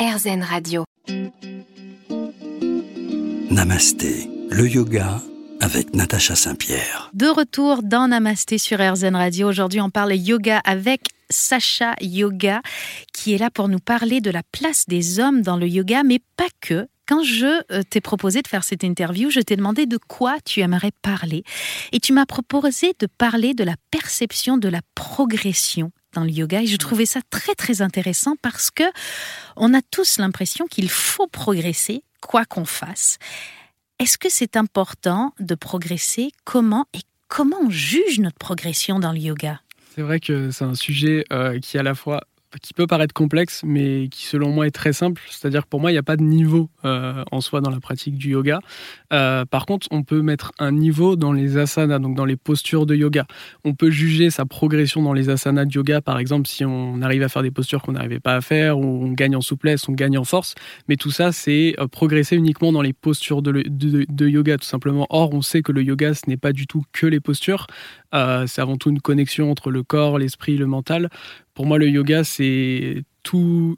RZN Radio. Namasté, le yoga avec Natacha Saint-Pierre. De retour dans Namasté sur RZN Radio. Aujourd'hui, on parle yoga avec Sacha Yoga, qui est là pour nous parler de la place des hommes dans le yoga, mais pas que. Quand je euh, t'ai proposé de faire cette interview, je t'ai demandé de quoi tu aimerais parler. Et tu m'as proposé de parler de la perception de la progression dans le yoga et je trouvais ça très très intéressant parce que on a tous l'impression qu'il faut progresser quoi qu'on fasse. Est-ce que c'est important de progresser? Comment et comment on juge notre progression dans le yoga? C'est vrai que c'est un sujet euh, qui à la fois qui peut paraître complexe, mais qui selon moi est très simple. C'est-à-dire que pour moi, il n'y a pas de niveau euh, en soi dans la pratique du yoga. Euh, par contre, on peut mettre un niveau dans les asanas, donc dans les postures de yoga. On peut juger sa progression dans les asanas de yoga, par exemple, si on arrive à faire des postures qu'on n'arrivait pas à faire, ou on gagne en souplesse, on gagne en force. Mais tout ça, c'est euh, progresser uniquement dans les postures de, de, yoga, tout simplement. Or, on sait que le yoga, ce n'est pas du tout que les postures. c'est avant tout une connexion entre le corps, l'esprit, le mental. Pour moi, le yoga, c'est tout,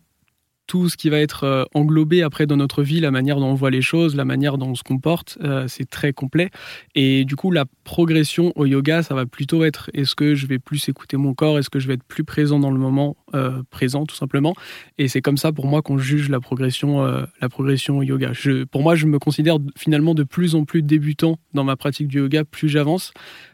tout ce qui va être euh, englobé après dans notre vie, la manière dont on voit les choses, la manière dont on se comporte, euh, c'est très complet. Et du coup, la progression au yoga, ça va plutôt être est-ce que je vais plus écouter mon corps, est-ce que je vais être plus présent dans le moment euh, présent, tout simplement. Et c'est comme ça pour moi qu'on juge la progression, la progression au yoga. Pour moi, je me considère finalement de plus en plus débutant dans ma pratique du yoga, plus j'avance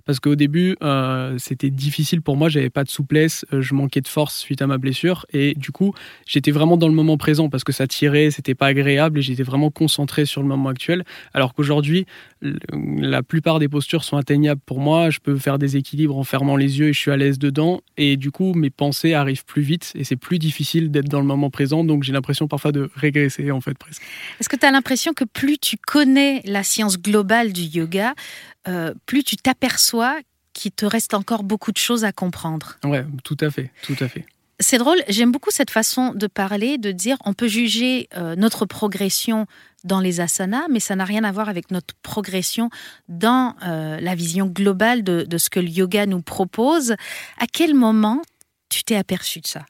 parce qu'au début, euh, c'était difficile pour moi, j'avais pas de souplesse, euh, je manquais de force suite à ma blessure, et du coup, j'étais vraiment dans le moment présent parce que ça tirait, c'était pas agréable, et j'étais vraiment concentré sur le moment actuel. Alors qu'aujourd'hui, la plupart des postures sont atteignables pour moi, je peux faire des équilibres en fermant les yeux et je suis à l'aise dedans, et du coup, mes pensées arrivent plus vite, et c'est plus difficile d'être dans le moment présent, donc j'ai l'impression parfois de régresser en fait presque. Est-ce que tu as l'impression que plus tu connais la science globale du yoga, euh, plus tu t'aperçois qu'il te reste encore beaucoup de choses à comprendre. Ouais, tout à fait, tout à fait. C'est drôle, j'aime beaucoup cette façon de parler, de dire on peut juger euh, notre progression dans les asanas, mais ça n'a rien à voir avec notre progression dans euh, la vision globale de, de, ce que le yoga nous propose. À quel moment tu t'es aperçu de ça?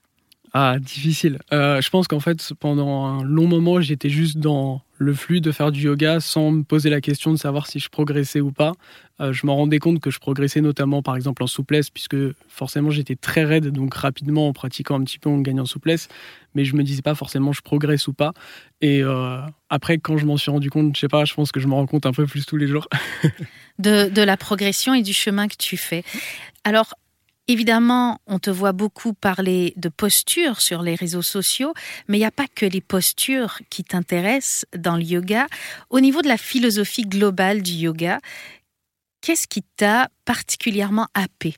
Ah, difficile. je pense qu'en fait, pendant un long moment, j'étais juste dans le flux de faire du yoga sans me poser la question de savoir si je progressais ou pas. Euh, je m'en rendais compte que je progressais notamment par exemple en souplesse, puisque forcément j'étais très raide, donc rapidement en pratiquant un petit peu on gagne en souplesse, mais je me disais pas forcément je progresse ou pas. Et euh, après quand je m'en suis rendu compte, je sais pas, je pense que je me rends compte un peu plus tous les jours. de, de la progression et du chemin que tu fais. Alors Évidemment, on te voit beaucoup parler de posture sur les réseaux sociaux, mais il n'y a pas que les postures qui t'intéressent dans le yoga. Au niveau de la philosophie globale du yoga, qu'est-ce qui t'a particulièrement happé?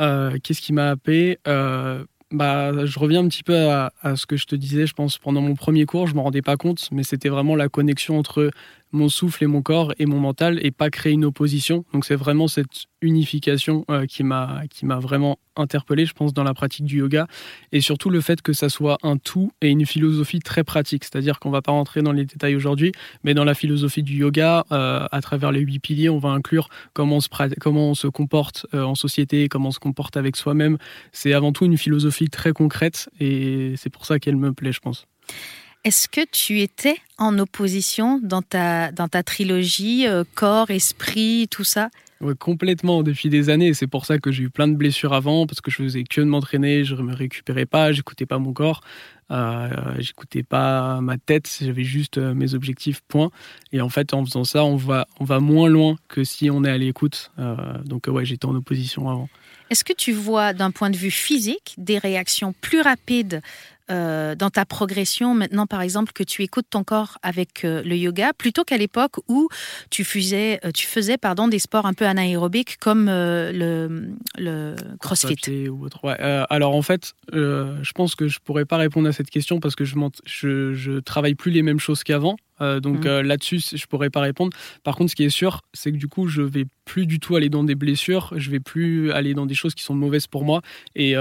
Euh, Qu'est-ce qui m'a happé? Euh, bah, je reviens un petit peu à, à, ce que je te disais, je pense, pendant mon premier cours, je ne m'en rendais pas compte, mais c'était vraiment la connexion entre mon souffle et mon corps et mon mental et pas créer une opposition. Donc c'est vraiment cette unification euh, qui m'a qui m'a vraiment interpellé, je pense, dans la pratique du yoga et surtout le fait que ça soit un tout et une philosophie très pratique. C'est-à-dire qu'on va pas rentrer dans les détails aujourd'hui, mais dans la philosophie du yoga, euh, à travers les huit piliers, on va inclure comment on se comment on se comporte euh, en société, comment on se comporte avec soi-même. C'est avant tout une philosophie très concrète et c'est pour ça qu'elle me plaît, je pense. Est-ce que tu étais en opposition dans ta, dans ta trilogie, euh, corps, esprit, tout ça? Complètement, depuis des années. C'est pour ça que j'ai eu plein de blessures avant, parce que je faisais que de m'entraîner, je ne me récupérais pas, j'écoutais pas mon corps, euh, j'écoutais pas ma tête, j'avais juste euh, mes objectifs, point. Et en fait, en faisant ça, on va, on va moins loin que si on est à l'écoute. Euh, donc ouais, j'étais en opposition avant. Est-ce que tu vois d'un point de vue physique des réactions plus rapides euh, dans ta progression maintenant, par exemple, que tu écoutes ton corps avec euh, le yoga, plutôt qu'à l'époque où tu faisais, euh, tu faisais pardon, des sports un peu anaérobiques comme le, le crossfit ou autre. alors en fait, je pense que je pourrais pas répondre à cette question parce que je, je, je travaille plus les mêmes choses qu'avant. donc mmh. là-dessus, je pourrais pas répondre. Par contre, ce qui est sûr, c'est que du coup, je vais plus du tout aller dans des blessures. Je vais plus aller dans des choses qui sont mauvaises pour moi. Et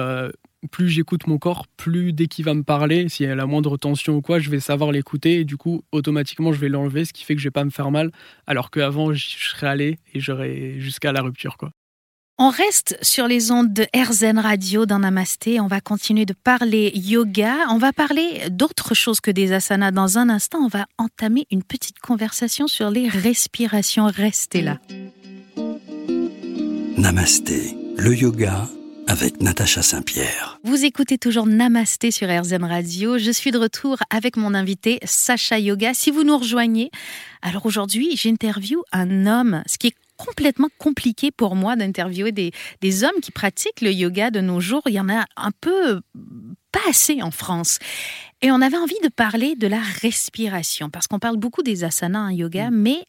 plus j'écoute mon corps, plus dès qu'il va me parler, s'il y a la moindre tension ou quoi, je vais savoir l'écouter et du coup, automatiquement, je vais l'enlever, ce qui fait que je vais pas me faire mal, alors qu'avant, je serais allé et j'aurais jusqu'à la rupture, quoi. On reste sur les ondes de RZN Radio dans Namasté. On va continuer de parler yoga. On va parler d'autres choses que des asanas. Dans un instant, on va entamer une petite conversation sur les respirations. Restez là. Namasté, le yoga avec Natacha Saint-Pierre. Vous écoutez toujours Namasté sur RZN Radio. Je suis de retour avec mon invité Sacha Yoga. Si vous nous rejoignez, alors aujourd'hui, j'interview un homme, ce qui est complètement compliqué pour moi d'interviewer des, des hommes qui pratiquent le yoga de nos jours. Il y en a un peu pas assez en France. Et on avait envie de parler de la respiration, parce qu'on parle beaucoup des asanas en yoga, mm. mais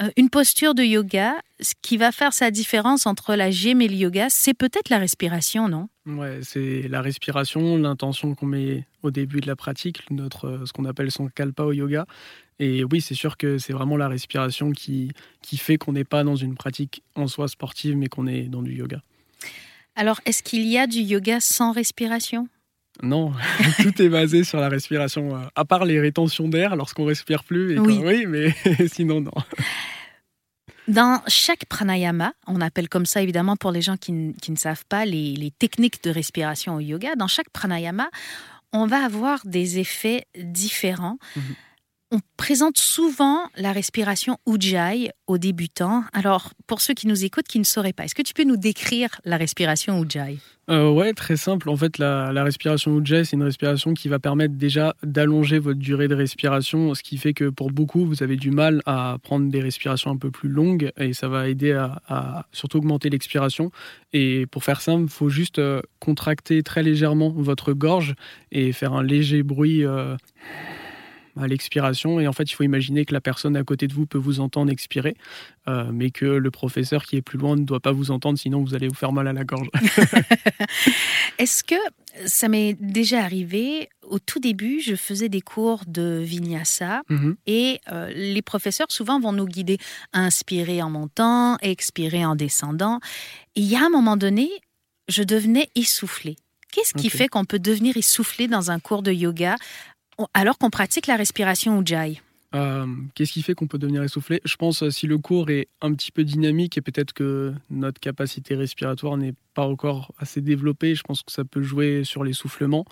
euh, une posture de yoga, ce qui va faire sa différence entre la gym et le yoga, c'est peut-être la respiration, non? Ouais, c'est la respiration, l'intention qu'on met au début de la pratique, notre, euh, ce qu'on appelle son kalpa au yoga. Et oui, c'est sûr que c'est vraiment la respiration qui, qui fait qu'on n'est pas dans une pratique en soi sportive, mais qu'on est dans du yoga. Alors, est-ce qu'il y a du yoga sans respiration? Non, tout est basé sur la respiration, euh, à part les rétentions d'air lorsqu'on respire plus. oui. mais sinon, non. Dans chaque pranayama, on appelle comme ça évidemment pour les gens qui, ne savent pas les, techniques de respiration au yoga, dans chaque pranayama, on va avoir des effets différents. Mhm on présente souvent la respiration Ujjayi aux débutants. Alors, pour ceux qui nous écoutent, qui ne sauraient pas, est-ce que tu peux nous décrire la respiration Ujjayi? Euh, Ouais, très simple. En fait, la, respiration Ujjayi, c'est une respiration qui va permettre déjà d'allonger votre durée de respiration, ce qui fait que pour beaucoup, vous avez du mal à prendre des respirations un peu plus longues et ça va aider à, surtout augmenter l'expiration. Et pour faire simple, il faut juste euh, contracter très légèrement votre gorge et faire un léger bruit. Euh, à l'expiration. Et en fait, il faut imaginer que la personne à côté de vous peut vous entendre expirer, euh, mais que le professeur qui est plus loin ne doit pas vous entendre, sinon vous allez vous faire mal à la gorge. Est-ce que ça m'est déjà arrivé Au tout début, je faisais des cours de vinyasa mhm. et euh, les professeurs souvent vont nous guider inspirer en montant, expirer en descendant. Et il y a un moment donné, je devenais essoufflée. Qu'est-ce qui fait qu'on peut devenir essoufflé dans un cours de yoga alors qu'on pratique la respiration Ujjayi euh, Qu'est-ce qui fait qu'on peut devenir essoufflé? Je pense euh, si le cours est un petit peu dynamique et peut-être que notre capacité respiratoire n'est pas encore assez développée, je pense que ça peut jouer sur l'essoufflement.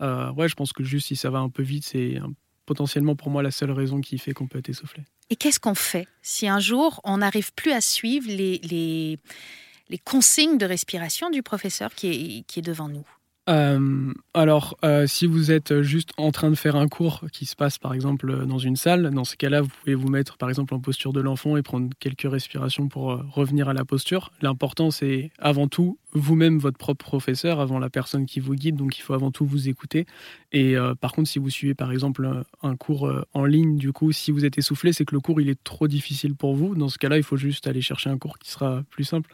Euh, ouais, je pense que juste si ça va un peu vite, c'est potentiellement pour moi la seule raison qui fait qu'on peut être essoufflé. Et qu'est-ce qu'on fait? Si un jour on n'arrive plus à suivre les, les, les, consignes de respiration du professeur qui est, qui est devant nous? Euh, alors, euh, si vous êtes juste en train de faire un cours qui se passe par exemple dans une salle, dans ce cas-là, vous pouvez vous mettre par exemple en posture de l'enfant et prendre quelques respirations pour euh, revenir à la posture. L'important, c'est avant tout vous-même votre propre professeur, avant la personne qui vous guide, donc il faut avant tout vous écouter. Et par contre, si vous suivez par exemple un cours en ligne, du coup, si vous êtes essoufflé, c'est que le cours il est trop difficile pour vous. Dans ce cas-là, il faut juste aller chercher un cours qui sera plus simple.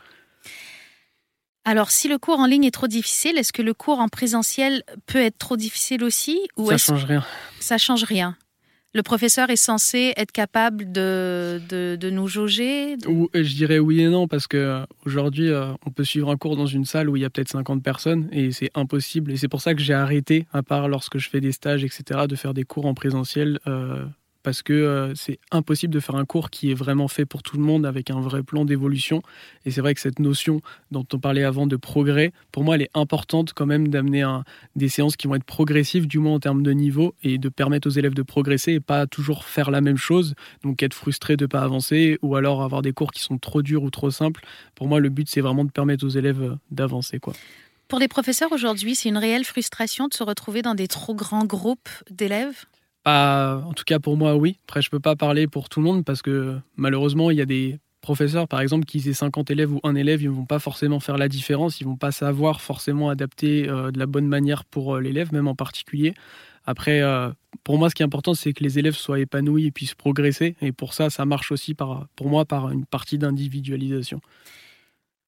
Alors, si le cours en ligne est trop difficile, est-ce que le cours en présentiel peut être trop difficile aussi ou Ça change rien. Ça change rien. Le professeur est censé être capable de, de, nous jauger Ou, Je dirais oui et non, parce qu'aujourd'hui, euh, on peut suivre un cours dans une salle où il y a peut-être 50 personnes et c'est impossible. Et c'est pour ça que j'ai arrêté, à part lorsque je fais des stages, etc., de faire des cours en présentiel. Euh, parce que euh, c'est impossible de faire un cours qui est vraiment fait pour tout le monde avec un vrai plan d'évolution. Et c'est vrai que cette notion dont on parlait avant de progrès, pour moi, elle est importante quand même d'amener des séances qui vont être progressives, du moins en termes de niveau, et de permettre aux élèves de progresser et pas toujours faire la même chose, donc être frustré de ne pas avancer, ou alors avoir des cours qui sont trop durs ou trop simples. Pour moi, le but, c'est vraiment de permettre aux élèves d'avancer. quoi. Pour les professeurs aujourd'hui, c'est une réelle frustration de se retrouver dans des trop grands groupes d'élèves? En tout cas pour moi, oui. Après, je peux pas parler pour tout le monde parce que malheureusement, il y a des professeurs, par exemple, qui aient 50 élèves ou un élève, ils ne vont pas forcément faire la différence, ils vont pas savoir forcément adapter euh, de la bonne manière pour euh, l'élève, même en particulier. Après, euh, pour moi, ce qui est important, c'est que les élèves soient épanouis et puissent progresser. Et pour ça, ça marche aussi, par, pour moi, par une partie d'individualisation.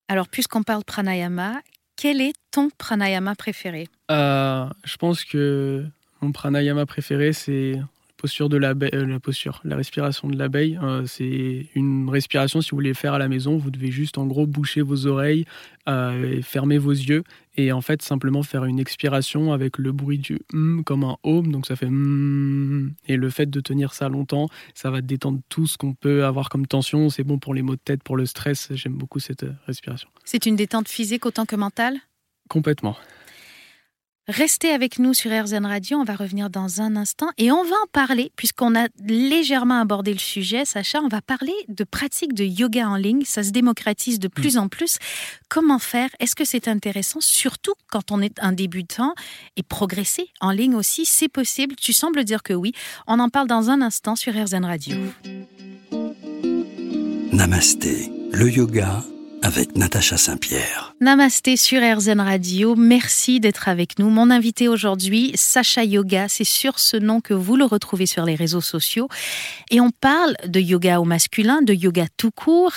Alors, puisqu'on parle pranayama, quel est ton pranayama préféré? Je pense que mon pranayama préféré, c'est posture de l'abeille, la posture, la respiration de l'abeille. c'est une respiration, si vous voulez faire à la maison, vous devez juste en gros boucher vos oreilles, et fermer vos yeux et en fait simplement faire une expiration avec le bruit du hum comme un home, donc ça fait hum, et le fait de tenir ça longtemps, ça va détendre tout ce qu'on peut avoir comme tension, c'est bon pour les maux de tête, pour le stress, j'aime beaucoup cette euh, respiration. C'est une détente physique autant que mentale? Complètement. Restez avec nous sur RZN Radio, on va revenir dans un instant et on va en parler, puisqu'on a légèrement abordé le sujet, Sacha, on va parler de pratiques de yoga en ligne, ça se démocratise de plus mm. en plus. Comment faire? Est-ce que c'est intéressant, surtout quand on est un débutant et progresser en ligne aussi, c'est possible Tu sembles dire que oui. On en parle dans un instant sur RZN Radio. Namasté, le yoga avec Natacha Saint-Pierre. Namasté sur RZN Radio, merci d'être avec nous. Mon invité aujourd'hui, Sacha Yoga, c'est sur ce nom que vous le retrouvez sur les réseaux sociaux. Et on parle de yoga au masculin, de yoga tout court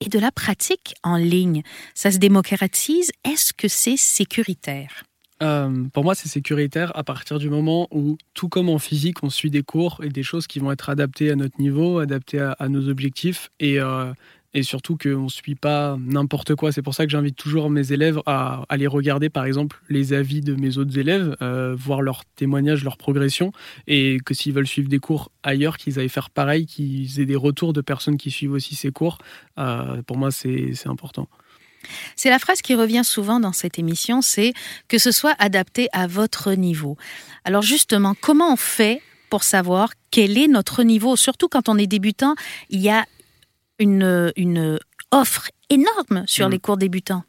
et de la pratique en ligne. Ça se démocratise. Est-ce que c'est sécuritaire? Euh, pour moi, c'est sécuritaire à partir du moment où, tout comme en physique, on suit des cours et des choses qui vont être adaptées à notre niveau, adaptées à, nos objectifs. Et, euh, et surtout qu'on ne suit pas n'importe quoi. C'est pour ça que j'invite toujours mes élèves à aller regarder, par exemple, les avis de mes autres élèves, euh, voir leurs témoignages, leur progression, et que s'ils veulent suivre des cours ailleurs, qu'ils aillent faire pareil, qu'ils aient des retours de personnes qui suivent aussi ces cours. Euh, pour moi, c'est important. C'est la phrase qui revient souvent dans cette émission, c'est que ce soit adapté à votre niveau. Alors justement, comment on fait pour savoir quel est notre niveau? Surtout quand on est débutant, il y a une, une offre énorme sur mm. les cours débutants.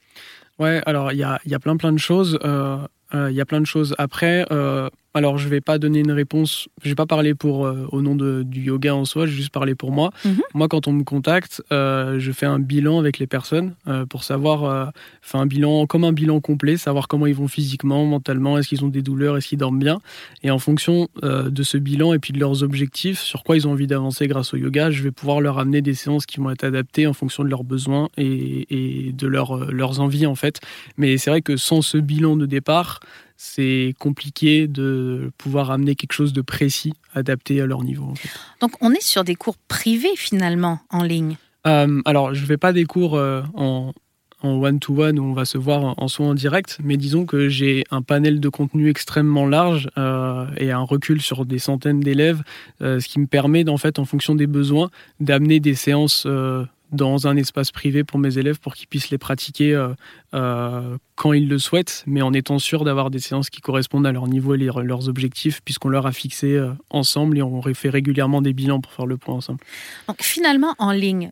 Ouais, alors il y a, y a, plein plein de choses. Euh, euh, il y a plein de choses. Après, euh, alors, je vais pas donner une réponse. Je vais pas parler pour euh, au nom de, du yoga en soi. Je vais juste parler pour moi. Mhm. Moi, quand on me contacte, euh, je fais un bilan avec les personnes euh, pour savoir, enfin un bilan comme un bilan complet, savoir comment ils vont physiquement, mentalement, est-ce qu'ils ont des douleurs, est-ce qu'ils dorment bien. Et en fonction de ce bilan et puis de leurs objectifs, sur quoi ils ont envie d'avancer grâce au yoga, je vais pouvoir leur amener des séances qui vont être adaptées en fonction de leurs besoins et, et de leur, leurs envies en fait. Mais c'est vrai que sans ce bilan de départ, c'est compliqué de pouvoir amener quelque chose de précis, adapté à leur niveau. Donc on est sur des cours privés finalement en ligne euh, Alors je ne fais pas des cours euh, en one-to-one où on va se voir en, soi en direct, mais disons que j'ai un panel de contenu extrêmement large euh, et un recul sur des centaines d'élèves, ce qui me permet en fait en fonction des besoins d'amener des séances dans un espace privé pour mes élèves pour qu'ils puissent les pratiquer euh, euh, quand ils le souhaitent, mais en étant sûr d'avoir des séances qui correspondent à leur niveau et leurs objectifs, puisqu'on leur a fixé euh, ensemble et on fait régulièrement des bilans pour faire le point ensemble. Donc finalement, en ligne,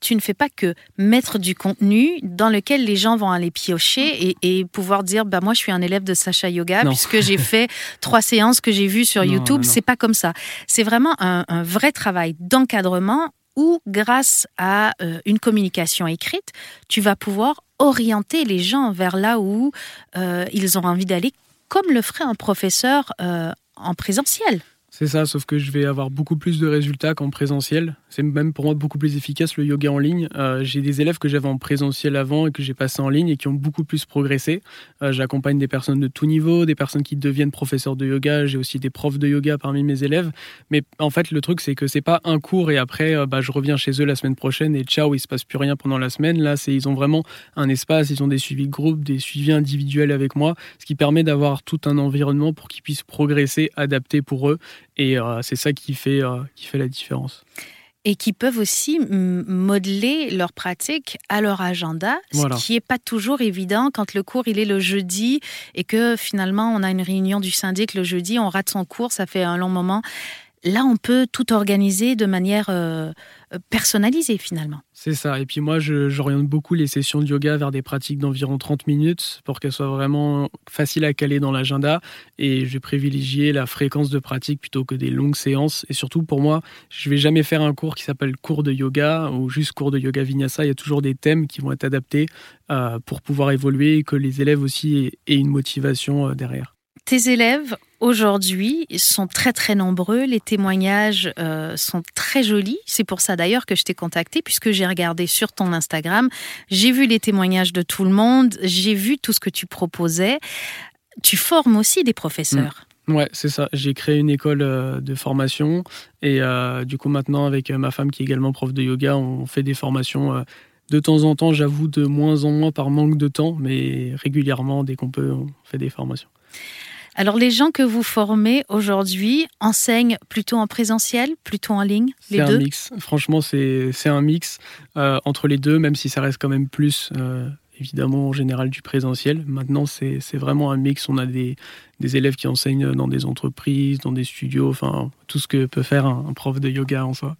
tu ne fais pas que mettre du contenu dans lequel les gens vont aller piocher et, pouvoir dire bah moi je suis un élève de Sacha Yoga puisque j'ai fait trois séances que j'ai vues sur YouTube. C'est pas comme ça. C'est vraiment un, un vrai travail d'encadrement ou grâce à euh, une communication écrite, tu vas pouvoir orienter les gens vers là où euh, ils ont envie d'aller, comme le ferait un professeur euh, en présentiel. C'est ça, sauf que je vais avoir beaucoup plus de résultats qu'en présentiel. C'est même pour moi beaucoup plus efficace le yoga en ligne. Euh, j'ai des élèves que j'avais en présentiel avant et que j'ai passé en ligne et qui ont beaucoup plus progressé. Euh, j'accompagne des personnes de tout niveau, des personnes qui deviennent professeurs de yoga. J'ai aussi des profs de yoga parmi mes élèves. Mais en fait, le truc, c'est que c'est pas un cours et après, euh, bah, je reviens chez eux la semaine prochaine et ciao, il se passe plus rien pendant la semaine. Là, c'est ils ont vraiment un espace, ils ont des suivis de groupe, des suivis individuels avec moi, ce qui permet d'avoir tout un environnement pour qu'ils puissent progresser, adapté pour eux et euh, c'est ça qui fait, euh, qui fait la différence. Et qui peuvent aussi modeler leur pratique à leur agenda, ce qui n'est pas toujours évident quand le cours il est le jeudi et que finalement on a une réunion du syndic le jeudi, on rate son cours, ça fait un long moment. Là, on peut tout organiser de manière euh, personnalisée finalement. C'est ça. Et puis moi, j'oriente beaucoup les sessions de yoga vers des pratiques d'environ 30 minutes pour qu'elles soient vraiment faciles à caler dans l'agenda. Et je vais privilégier la fréquence de pratique plutôt que des longues séances. Et surtout, pour moi, je vais jamais faire un cours qui s'appelle cours de yoga ou juste cours de yoga vinyasa. Il y a toujours des thèmes qui vont être adaptés euh, pour pouvoir évoluer et que les élèves aussi aient une motivation euh, derrière. Tes élèves aujourd'hui sont très très nombreux, les témoignages euh, sont très jolis. C'est pour ça d'ailleurs que je t'ai contacté puisque j'ai regardé sur ton Instagram, j'ai vu les témoignages de tout le monde, j'ai vu tout ce que tu proposais. Tu formes aussi des professeurs. Ouais, c'est ça. J'ai créé une école de formation et du coup maintenant avec ma femme qui est également prof de yoga, on fait des formations de temps en temps, j'avoue, de moins en moins par manque de temps, mais régulièrement, dès qu'on peut, on fait des formations. Alors, les gens que vous formez aujourd'hui enseignent plutôt en présentiel, plutôt en ligne, les deux? C'est un mix. Franchement, c'est un mix euh, entre les deux, même si ça reste quand même plus, euh, évidemment, en général, du présentiel. Maintenant, c'est vraiment un mix. On a des, des, élèves qui enseignent dans des entreprises, dans des studios, enfin, tout ce que peut faire un prof de yoga en soi.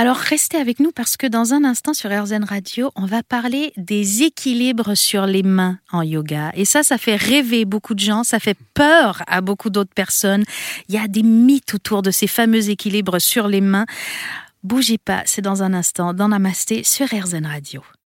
Alors restez avec nous parce que dans un instant sur RZN Radio, on va parler des équilibres sur les mains en yoga. Et ça, ça fait rêver beaucoup de gens, ça fait peur à beaucoup d'autres personnes. Il y a des mythes autour de ces fameux équilibres sur les mains. Bougez pas, c'est dans un instant dans Namasté sur RZN Radio.